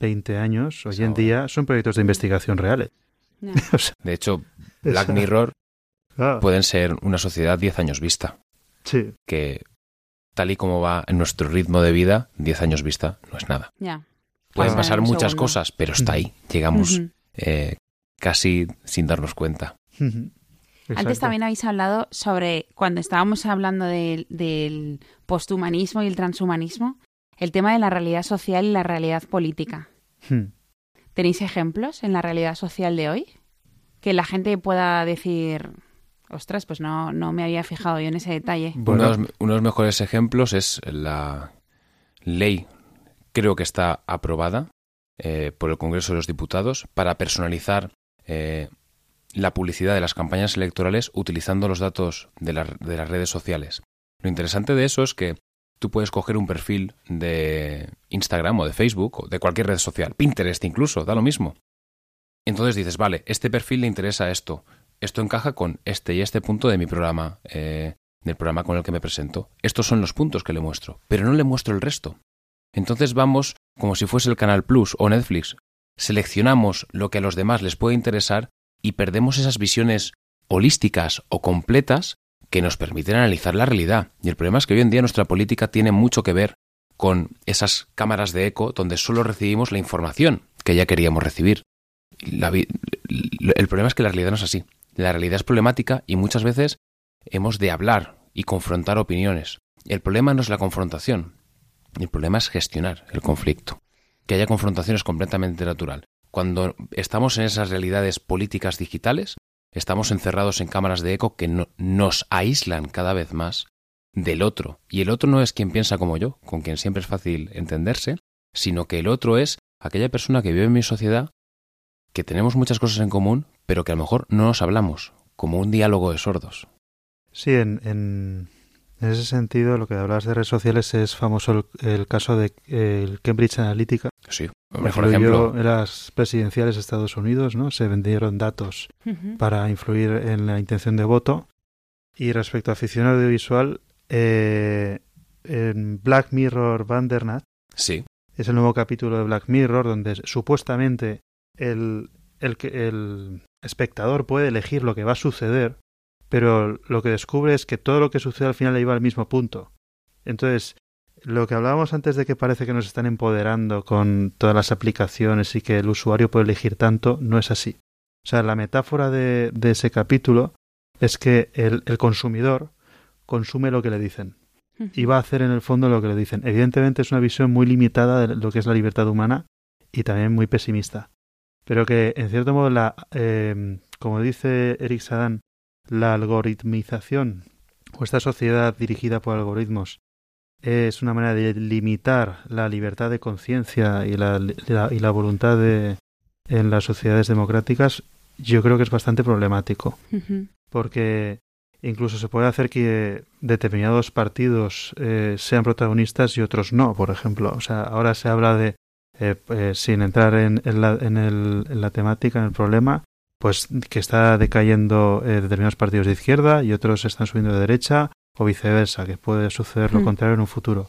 Speaker 2: 20 años, hoy en día, son proyectos de investigación reales.
Speaker 3: de hecho, Black Mirror pueden ser una sociedad 10 años vista.
Speaker 2: Sí.
Speaker 3: Que tal y como va en nuestro ritmo de vida, 10 años vista no es nada. Pueden pasar muchas cosas, pero está ahí. Llegamos eh, casi sin darnos cuenta.
Speaker 1: Antes también habéis hablado sobre, cuando estábamos hablando del posthumanismo y el transhumanismo, el tema de la realidad social y la realidad política. Hmm. ¿Tenéis ejemplos en la realidad social de hoy? Que la gente pueda decir, ostras, pues no, no me había fijado yo en ese detalle.
Speaker 3: Uno, de los, mejores ejemplos es la ley, creo que está aprobada eh, por el Congreso de los Diputados, para personalizar eh, la publicidad de las campañas electorales utilizando los datos de, de, las redes sociales. Lo interesante de eso es que tú puedes coger un perfil de Instagram o de Facebook o de cualquier red social, Pinterest incluso, da lo mismo. Entonces dices, vale, este perfil le interesa esto, esto encaja con este y este punto de mi programa, eh, del programa con el que me presento. Estos son los puntos que le muestro, pero no le muestro el resto. Entonces vamos como si fuese el Canal Plus o Netflix. Seleccionamos lo que a los demás les puede interesar y perdemos esas visiones holísticas o completas que nos permiten analizar la realidad. Y el problema es que hoy en día nuestra política tiene mucho que ver con esas cámaras de eco donde solo recibimos la información que ya queríamos recibir. el problema es que la realidad no es así. La realidad es problemática y muchas veces hemos de hablar y confrontar opiniones. El problema no es la confrontación, el problema es gestionar el conflicto. Que haya confrontación es completamente natural. Cuando estamos en esas realidades políticas digitales, estamos encerrados en cámaras de eco que nos aíslan cada vez más del otro. Y el otro no es quien piensa como yo, con quien siempre es fácil entenderse, sino que el otro es aquella persona que vive en mi sociedad, que tenemos muchas cosas en común, pero que a lo mejor no nos hablamos, como un diálogo de sordos.
Speaker 2: Sí, en, en ese sentido, lo que hablas de redes sociales es famoso el, caso de el Cambridge Analytica.
Speaker 3: Sí, mejor ejemplo.
Speaker 2: En las presidenciales de Estados Unidos, ¿no? Se vendieron datos para influir en la intención de voto. Y respecto a ficción audiovisual, eh, en Black Mirror Bandersnatch,
Speaker 3: sí.
Speaker 2: es el nuevo capítulo de Black Mirror donde supuestamente el, el, el espectador puede elegir lo que va a suceder pero lo que descubre es que todo lo que sucede al final le lleva al mismo punto. Entonces, lo que hablábamos antes de que parece que nos están empoderando con todas las aplicaciones y que el usuario puede elegir tanto, no es así. O sea, la metáfora de, ese capítulo es que el, el, consumidor consume lo que le dicen y va a hacer en el fondo lo que le dicen. Evidentemente es una visión muy limitada de lo que es la libertad humana y también muy pesimista. Pero que, en cierto modo, la, eh, como dice Eric Sadan, la algoritmización o esta sociedad dirigida por algoritmos es una manera de limitar la libertad de conciencia y la, y la voluntad de, en las sociedades democráticas, yo creo que es bastante problemático. Porque incluso se puede hacer que determinados partidos eh, sean protagonistas y otros no, por ejemplo. O sea, ahora se habla de, eh, eh, sin entrar en, la, en, el, en, la, temática, en el problema, pues que está decayendo determinados partidos de izquierda y otros están subiendo de derecha o viceversa, que puede suceder lo contrario en un futuro.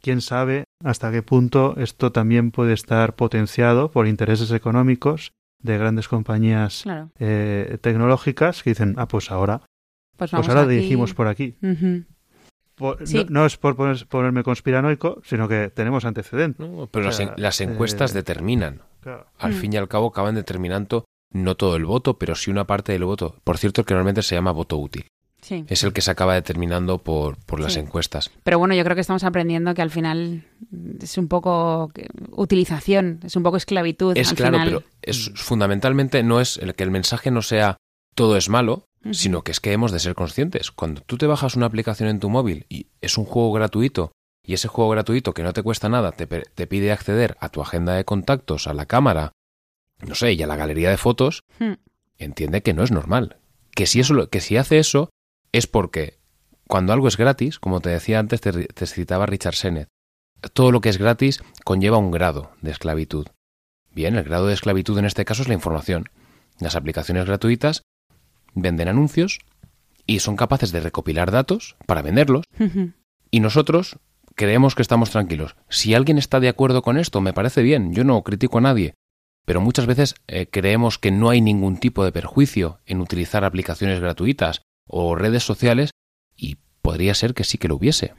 Speaker 2: Quién sabe hasta qué punto esto también puede estar potenciado por intereses económicos de grandes compañías tecnológicas que dicen, ah, pues ahora pues, pues ahora dirigimos por aquí. No, es por ponerme conspiranoico, sino que tenemos antecedentes.
Speaker 3: pero las, encuestas eh, determinan. Al mm. fin y al cabo acaban determinando no todo el voto, pero sí una parte del voto. Por cierto, que normalmente se llama voto útil. Es el que se acaba determinando por, por las encuestas.
Speaker 1: Pero bueno, yo creo que estamos aprendiendo que al final es un poco utilización, es un poco esclavitud.
Speaker 3: Es claro, pero es fundamentalmente no es el que el mensaje no sea todo es malo, sino que es que hemos de ser conscientes. Cuando tú te bajas una aplicación en tu móvil y es un juego gratuito, y ese juego gratuito que no te cuesta nada te, te pide acceder a tu agenda de contactos, a la cámara, no sé, y a la galería de fotos, hmm. entiende que no es normal. Que si, eso, que si hace eso es porque cuando algo es gratis, como te decía antes, te, te citaba Richard Sennett, todo lo que es gratis conlleva un grado de esclavitud. Bien, el grado de esclavitud en este caso es la información. Las aplicaciones gratuitas venden anuncios y son capaces de recopilar datos para venderlos. y nosotros creemos que estamos tranquilos. Si alguien está de acuerdo con esto, me parece bien, yo no critico a nadie. Pero muchas veces eh, creemos que no hay ningún tipo de perjuicio en utilizar aplicaciones gratuitas o redes sociales y podría ser que sí que lo hubiese.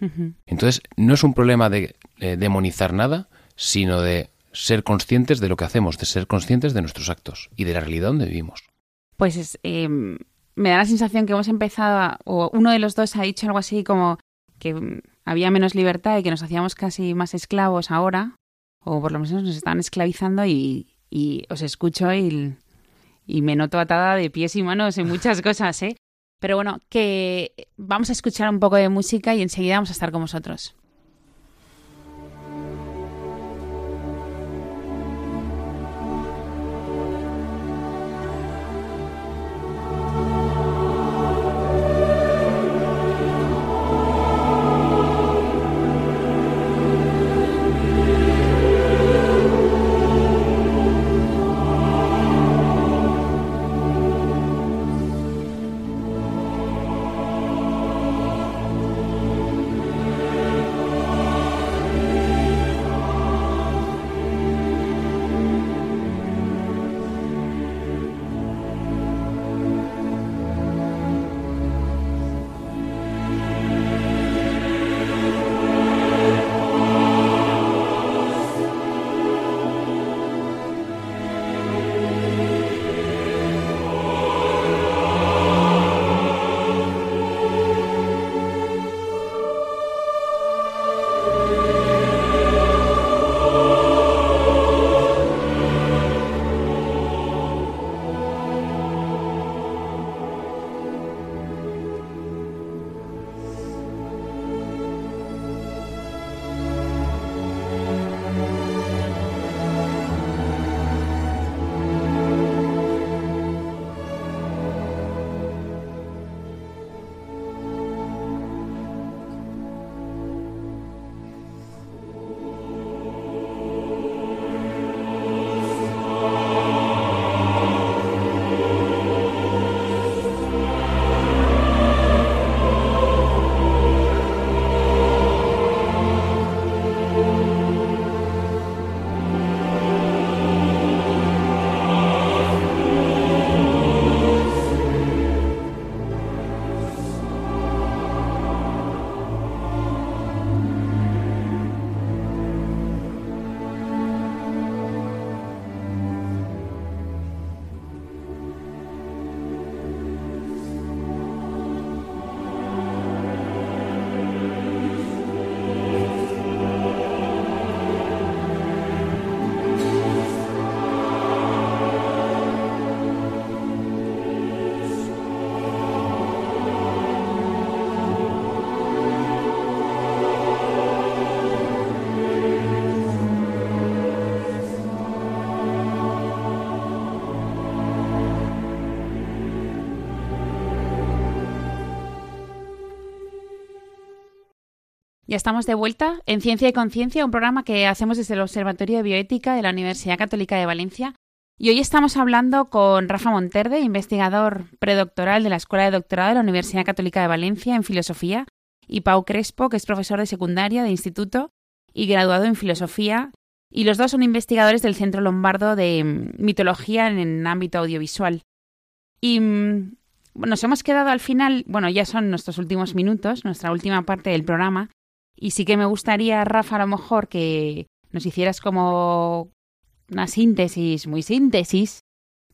Speaker 3: Entonces, no es un problema de eh, demonizar nada, sino de ser conscientes de lo que hacemos, de ser conscientes de nuestros actos y de la realidad donde vivimos.
Speaker 1: Pues em, me da la sensación que hemos empezado, o uno de los dos ha dicho algo así como que había menos libertad y que nos hacíamos casi más esclavos ahora, o por lo menos nos están esclavizando y, os escucho y, y me noto atada de pies y manos en muchas cosas, ¿eh? Pero bueno, que vamos a escuchar un poco de música y enseguida vamos a estar con vosotros. Estamos de vuelta en Ciencia y Conciencia, un programa que hacemos desde el Observatorio de Bioética de la Universidad Católica de Valencia. Y hoy estamos hablando con Rafa Monterde, investigador predoctoral de la Escuela de Doctorado de la Universidad Católica de Valencia en Filosofía, y Pau Crespo, que es profesor de secundaria de instituto y graduado en Filosofía. Y los dos son investigadores del Centro Lombardo de mm, Mitología en el ámbito audiovisual. Y mm, nos hemos quedado al final, bueno, ya son nuestros últimos minutos, nuestra última parte del programa, y sí que me gustaría, Rafa, a lo mejor que nos hicieras como una síntesis, muy síntesis,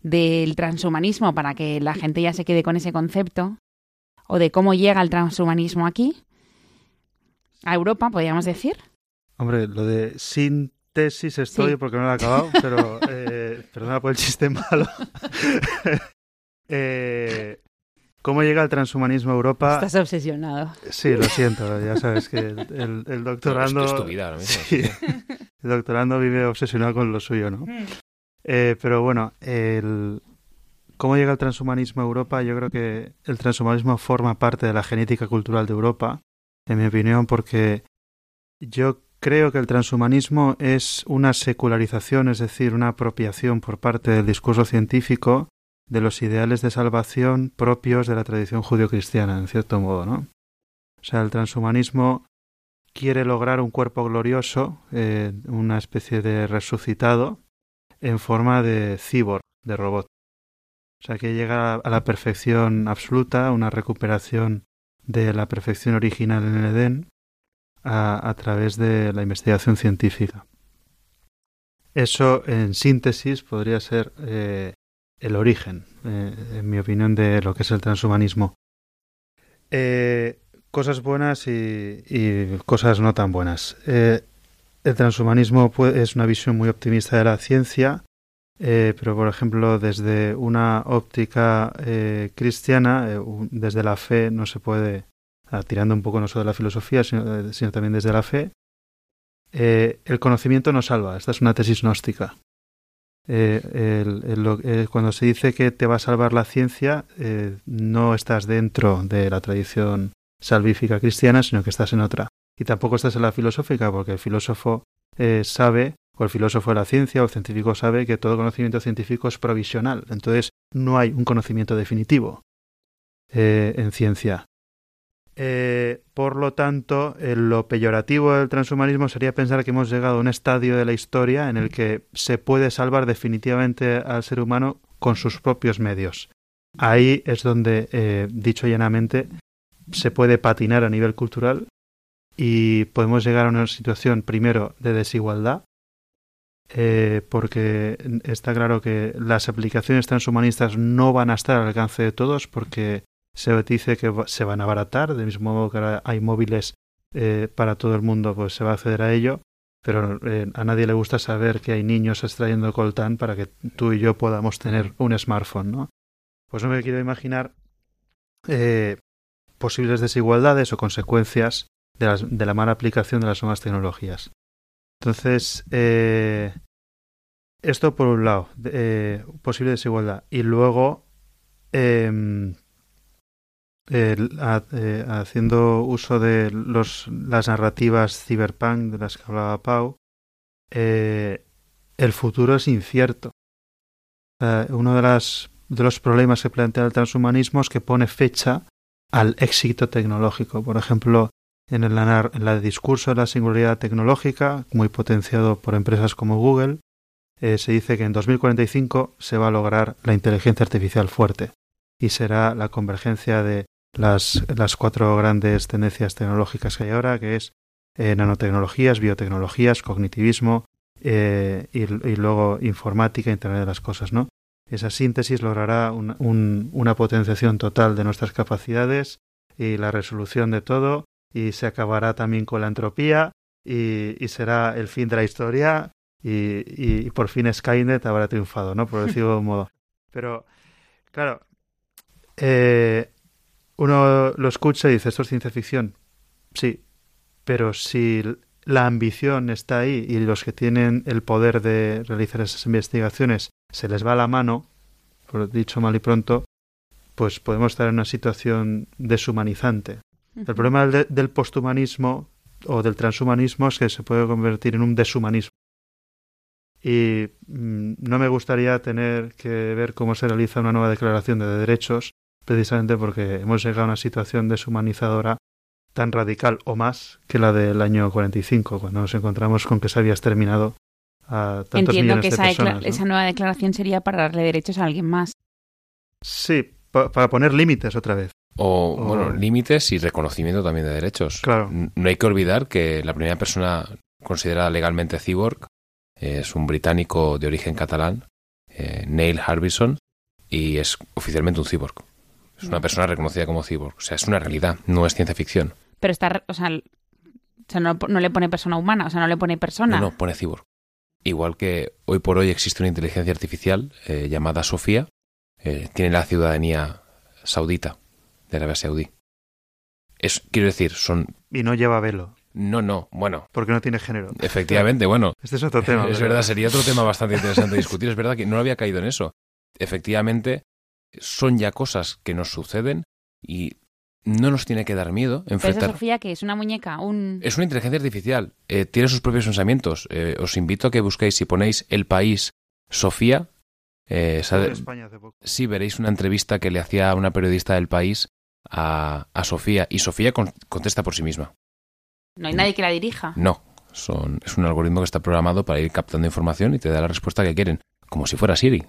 Speaker 1: del transhumanismo para que la gente ya se quede con ese concepto, o de cómo llega el transhumanismo aquí, a Europa, podríamos decir.
Speaker 2: Hombre, lo de síntesis estoy porque no lo he acabado, pero eh, perdona por el chiste malo. eh, ¿Cómo llega el transhumanismo a Europa?
Speaker 1: Estás obsesionado.
Speaker 2: Sí, lo siento, ya sabes que el, doctorando...
Speaker 3: es tu vida
Speaker 2: Sí, el doctorando vive obsesionado con lo suyo, ¿no? Hmm. Eh, pero bueno, el... ¿cómo llega el transhumanismo a Europa? Yo creo que el transhumanismo forma parte de la genética cultural de Europa, en mi opinión, porque yo creo que el transhumanismo es una secularización, es decir, una apropiación por parte del discurso científico de los ideales de salvación propios de la tradición judio-cristiana, en cierto modo, ¿no? O sea, el transhumanismo quiere lograr un cuerpo glorioso, eh, una especie de resucitado, en forma de cyborg, de robot. O sea, que llega a la perfección absoluta, una recuperación de la perfección original en el Edén a, través de la investigación científica. Eso, en síntesis, podría ser eh, el origen, eh, en mi opinión, de lo que es el transhumanismo. Eh, cosas buenas y, cosas no tan buenas. Eh, el transhumanismo es una visión muy optimista de la ciencia, pero por ejemplo desde una óptica cristiana, desde la fe no se puede, ah, tirando un poco no solo de la filosofía, sino, sino también desde la fe, el conocimiento no salva. Esta es una tesis gnóstica. Eh, cuando se dice que te va a salvar la ciencia, eh, no estás dentro de la tradición salvífica cristiana, sino que estás en otra. Y tampoco estás en la filosófica, porque el filósofo eh, sabe, o el filósofo de la ciencia, o el científico sabe que todo conocimiento científico es provisional. Entonces, no hay un conocimiento definitivo en ciencia. Eh, por lo tanto, eh, lo peyorativo del transhumanismo sería pensar que hemos llegado a un estadio de la historia en el que se puede salvar definitivamente al ser humano con sus propios medios. Ahí es donde, eh, dicho llanamente, se puede patinar a nivel cultural y podemos llegar a una situación, primero, de desigualdad, porque está claro que las aplicaciones transhumanistas no van a estar al alcance de todos, porque se dice que se van a abaratar, del mismo modo que ahora hay móviles eh, para todo el mundo, pues se va a acceder a ello, pero eh, a nadie le gusta saber que hay niños extrayendo coltán para que tú y yo podamos tener un smartphone, ¿no? Pues no me quiero imaginar eh, posibles desigualdades o consecuencias de, la mala aplicación de las nuevas tecnologías. Entonces, esto por un lado, posible desigualdad. Y luego, em, eh, haciendo uso de los, las narrativas cyberpunk de las que hablaba Pau, eh, el futuro es incierto. uno de, las, de los problemas que plantea el transhumanismo es que pone fecha al éxito tecnológico. Por ejemplo, en el, en el discurso de la singularidad tecnológica, muy potenciado por empresas como Google, eh, se dice que en 2045 se va a lograr la inteligencia artificial fuerte y será la convergencia de las, las cuatro grandes tendencias tecnológicas que hay ahora, que es eh, nanotecnologías, biotecnologías, cognitivismo eh, y, luego informática, Internet de las Cosas, ¿no? Esa síntesis logrará una potenciación total de nuestras capacidades y la resolución de todo y se acabará también con la entropía y, será el fin de la historia y, y, por fin Skynet habrá triunfado, ¿no? Por decirlo de un modo. Pero, claro, eh, uno lo escucha y dice, esto es ciencia ficción. Sí, pero si la ambición está ahí y los que tienen el poder de realizar esas investigaciones se les va la mano, por dicho mal y pronto, pues podemos estar en una situación deshumanizante. El problema del, posthumanismo o del transhumanismo es que se puede convertir en un deshumanismo. Y mm, no me gustaría tener que ver cómo se realiza una nueva declaración de derechos, precisamente porque hemos llegado a una situación deshumanizadora tan radical o más que la del año 45, cuando nos encontramos con que se había exterminado a tantos
Speaker 1: Entiendo
Speaker 2: millones
Speaker 1: que
Speaker 2: de
Speaker 1: esa,
Speaker 2: personas. ¿no?
Speaker 1: esa nueva declaración sería para darle derechos a alguien más.
Speaker 2: Sí, pa- para poner límites otra vez.
Speaker 3: O,
Speaker 2: O-
Speaker 3: bueno, límites y reconocimiento también de derechos.
Speaker 2: Claro.
Speaker 3: No hay que olvidar que la primera persona considerada legalmente cyborg es un británico de origen catalán, eh, Neil Harbison, y es oficialmente un cyborg. Es una persona reconocida como cyborg. O sea, es una realidad, no es ciencia ficción.
Speaker 1: Pero está, o sea, l- o sea, no, no le pone persona humana, o sea, no le pone persona.
Speaker 3: No, no, pone cyborg. Igual que hoy por hoy existe una inteligencia artificial eh, llamada Sofía, eh, tiene la ciudadanía saudita, de Arabia Saudí. Es, quiero decir, son...
Speaker 2: Y no lleva velo,
Speaker 3: No, no, bueno,
Speaker 2: porque no tiene género.
Speaker 3: efectivamente, bueno,
Speaker 2: Este es otro tema.
Speaker 3: es
Speaker 2: pero-
Speaker 3: verdad, sería otro tema bastante interesante discutir. Es verdad que no había caído en eso. Efectivamente, son ya cosas que nos suceden y no nos tiene que dar miedo
Speaker 1: Pero esa
Speaker 3: enfrentar.
Speaker 1: Sofía, que es una muñeca, un...
Speaker 3: Es una inteligencia artificial, eh, tiene sus propios pensamientos. Eh, os invito a que busquéis, si ponéis el país Sofía, eh,
Speaker 2: España hace poco.
Speaker 3: sí veréis una entrevista que le hacía una periodista del país a, a Sofía y Sofía con- contesta por sí misma.
Speaker 1: No hay nadie que la dirija.
Speaker 3: No, son, es un algoritmo que está programado para ir captando información y te da la respuesta que quieren, como si fuera Siri.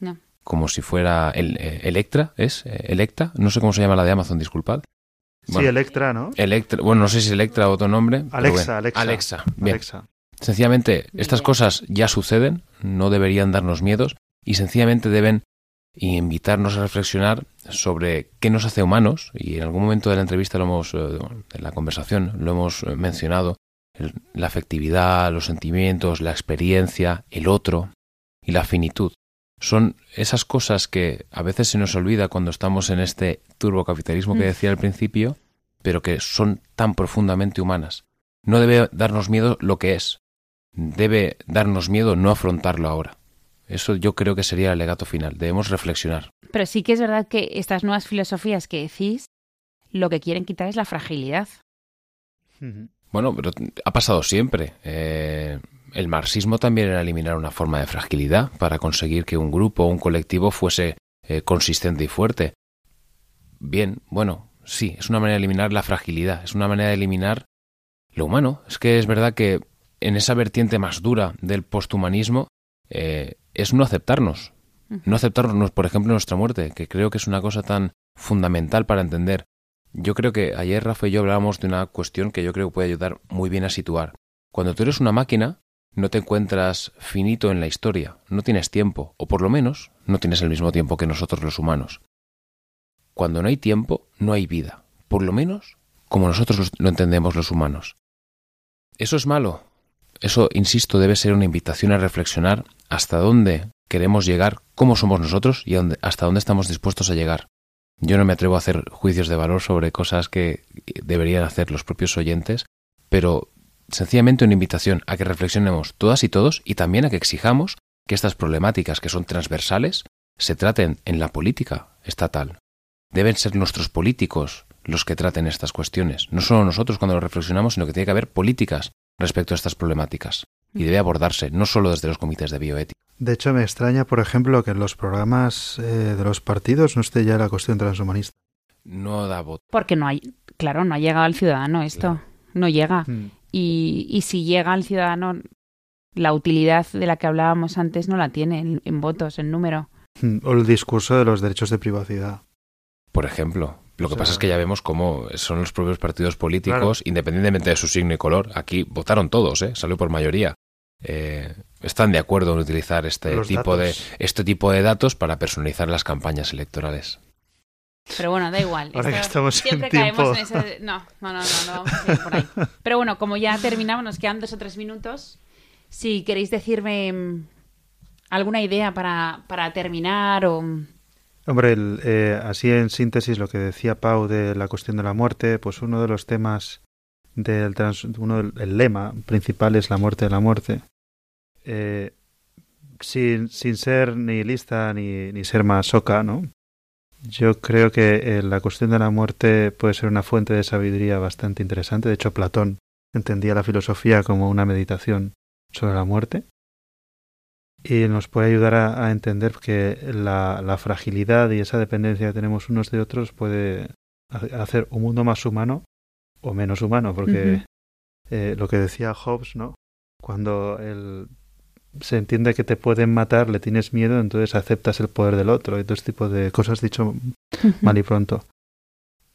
Speaker 1: No.
Speaker 3: Como si fuera el, eh, Electra, ¿es? Eh, Electa, no sé cómo se llama la de Amazon, disculpad.
Speaker 2: Sí, Electra, ¿no?
Speaker 3: Electra, bueno, no sé si es Electra o otro nombre.
Speaker 2: Alexa,
Speaker 3: bueno.
Speaker 2: Alexa.
Speaker 3: Alexa, bien.
Speaker 2: Alexa.
Speaker 3: Sencillamente, estas cosas ya suceden, no deberían darnos miedos y sencillamente deben invitarnos a reflexionar sobre qué nos hace humanos y en algún momento de la entrevista lo hemos, eh, en la conversación lo hemos mencionado, la afectividad, los sentimientos, la experiencia, el otro y la finitud. Son esas cosas que a veces se nos olvida cuando estamos en este turbocapitalismo que
Speaker 1: Mm.
Speaker 3: decía al principio, pero que son tan profundamente humanas. No debe darnos miedo lo que es, debe darnos miedo no afrontarlo ahora. Eso yo creo que sería el legato final. Debemos reflexionar.
Speaker 1: Pero sí que es verdad que estas nuevas filosofías que decís, lo que quieren quitar es la fragilidad.
Speaker 3: Bueno, pero ha pasado siempre. Eh, el marxismo también era eliminar una forma de fragilidad para conseguir que un grupo o un colectivo fuese eh, consistente y fuerte. Bien, bueno, sí, es una manera de eliminar la fragilidad, es una manera de eliminar lo humano. Es que es verdad que en esa vertiente más dura del posthumanismo eh, es no aceptarnos. No aceptarnos, por ejemplo, nuestra muerte, que creo que es una cosa tan fundamental para entender. Yo creo que ayer Rafa y yo hablábamos de una cuestión que yo creo que puede ayudar muy bien a situar. Cuando tú eres una máquina, no te encuentras finito en la historia, no tienes tiempo, o por lo menos no tienes el mismo tiempo que nosotros los humanos. Cuando no hay tiempo, no hay vida, por lo menos como nosotros lo entendemos los humanos. ¿Eso es malo? Eso, insisto, debe ser una invitación a reflexionar hasta dónde queremos llegar, cómo somos nosotros y hasta dónde estamos dispuestos a llegar. Yo no me atrevo a hacer juicios de valor sobre cosas que deberían hacer los propios oyentes, pero sencillamente una invitación a que reflexionemos todas y todos y también a que exijamos que estas problemáticas que son transversales se traten en la política estatal. Deben ser nuestros políticos los que traten estas cuestiones, no solo nosotros cuando lo reflexionamos, sino que tiene que haber políticas respecto a estas problemáticas y debe abordarse no solo desde los comités de bioética.
Speaker 2: De hecho, me extraña, por ejemplo, que en los programas eh, de los partidos no esté ya la cuestión transhumanista.
Speaker 3: No da voto.
Speaker 1: Porque no hay, claro, no ha llegado al ciudadano esto.
Speaker 3: Claro.
Speaker 1: No llega.
Speaker 2: Mm.
Speaker 1: Y, y si llega al ciudadano, la utilidad de la que hablábamos antes no la tiene en, en votos, en número.
Speaker 2: Mm. O el discurso de los derechos de privacidad.
Speaker 3: Por ejemplo, lo que
Speaker 2: O sea-
Speaker 3: pasa es que ya vemos cómo son los propios partidos políticos, independientemente de su signo y color. Aquí votaron todos, ¿eh? salió por mayoría. Eh, están de acuerdo en utilizar este tipo de este tipo de datos para personalizar las campañas electorales.
Speaker 1: Pero bueno, da igual.
Speaker 2: Ahora que estamos en
Speaker 1: siempre
Speaker 2: tiempo.
Speaker 1: caemos en ese... No, no, no, no, no vamos a seguir por ahí. Pero bueno, como ya terminamos, nos quedan dos o tres minutos. Si queréis decirme mm, alguna idea para, para terminar o...
Speaker 2: Hombre, el, eh, así en síntesis lo que decía Pau de la cuestión de la muerte, pues uno de los temas del trans, uno del el lema principal es la muerte de la muerte. Eh, sin, sin ser ni lista ni, ni ser masoca, ¿no? Yo creo que eh, la cuestión de la muerte puede ser una fuente de sabiduría bastante interesante. De hecho, Platón entendía la filosofía como una meditación sobre la muerte y nos puede ayudar a, entender que la, fragilidad y esa dependencia que tenemos unos de otros puede hacer un mundo más humano o menos humano, porque eh, lo que decía Hobbes, ¿no? Cuando el, se entiende que te pueden matar, le tienes miedo, entonces aceptas el poder del otro y todo este tipo de cosas dicho mal y pronto.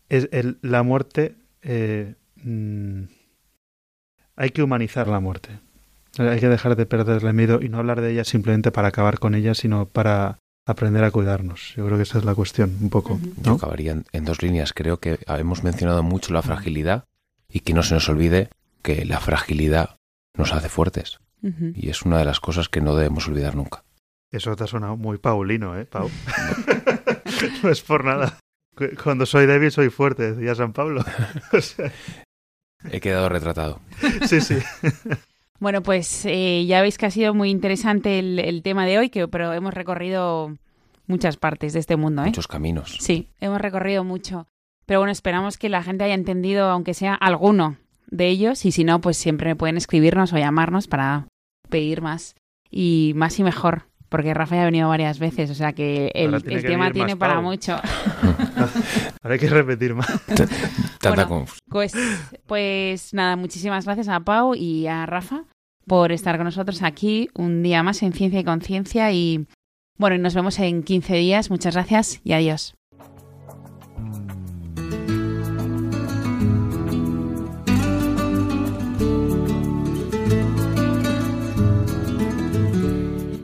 Speaker 2: Es el, la muerte, eh, mm, hay que humanizar la muerte. Hay que dejar de perderle miedo y no hablar de ella simplemente para acabar con ella, sino para aprender a cuidarnos. Yo creo que esa es la cuestión, un poco.
Speaker 3: Yo acabaría en, dos líneas. Creo que hemos mencionado mucho la fragilidad y que no se nos olvide que la fragilidad nos hace fuertes. Y es una de las cosas que no debemos olvidar nunca.
Speaker 2: Eso te ha sonado muy paulino, ¿eh, Pau? no es por nada. Cuando soy débil soy fuerte, decía San Pablo.
Speaker 3: He quedado retratado.
Speaker 2: sí, sí.
Speaker 1: Bueno, pues eh, ya veis que ha sido muy interesante el, tema de hoy, que, pero hemos recorrido muchas partes de este mundo. ¿eh?
Speaker 3: Muchos caminos.
Speaker 1: Sí, hemos recorrido mucho. Pero bueno, esperamos que la gente haya entendido, aunque sea alguno de ellos, y si no, pues siempre pueden escribirnos o llamarnos para pedir más y más y mejor. Porque Rafa ya ha venido varias veces, o sea que el, tema tiene para mucho.
Speaker 2: Ahora hay que repetir más.
Speaker 1: pues, pues nada, muchísimas gracias a Pau y a Rafa por estar con nosotros aquí un día más en Ciencia y Conciencia y bueno, nos vemos en 15 días. Muchas gracias y adiós.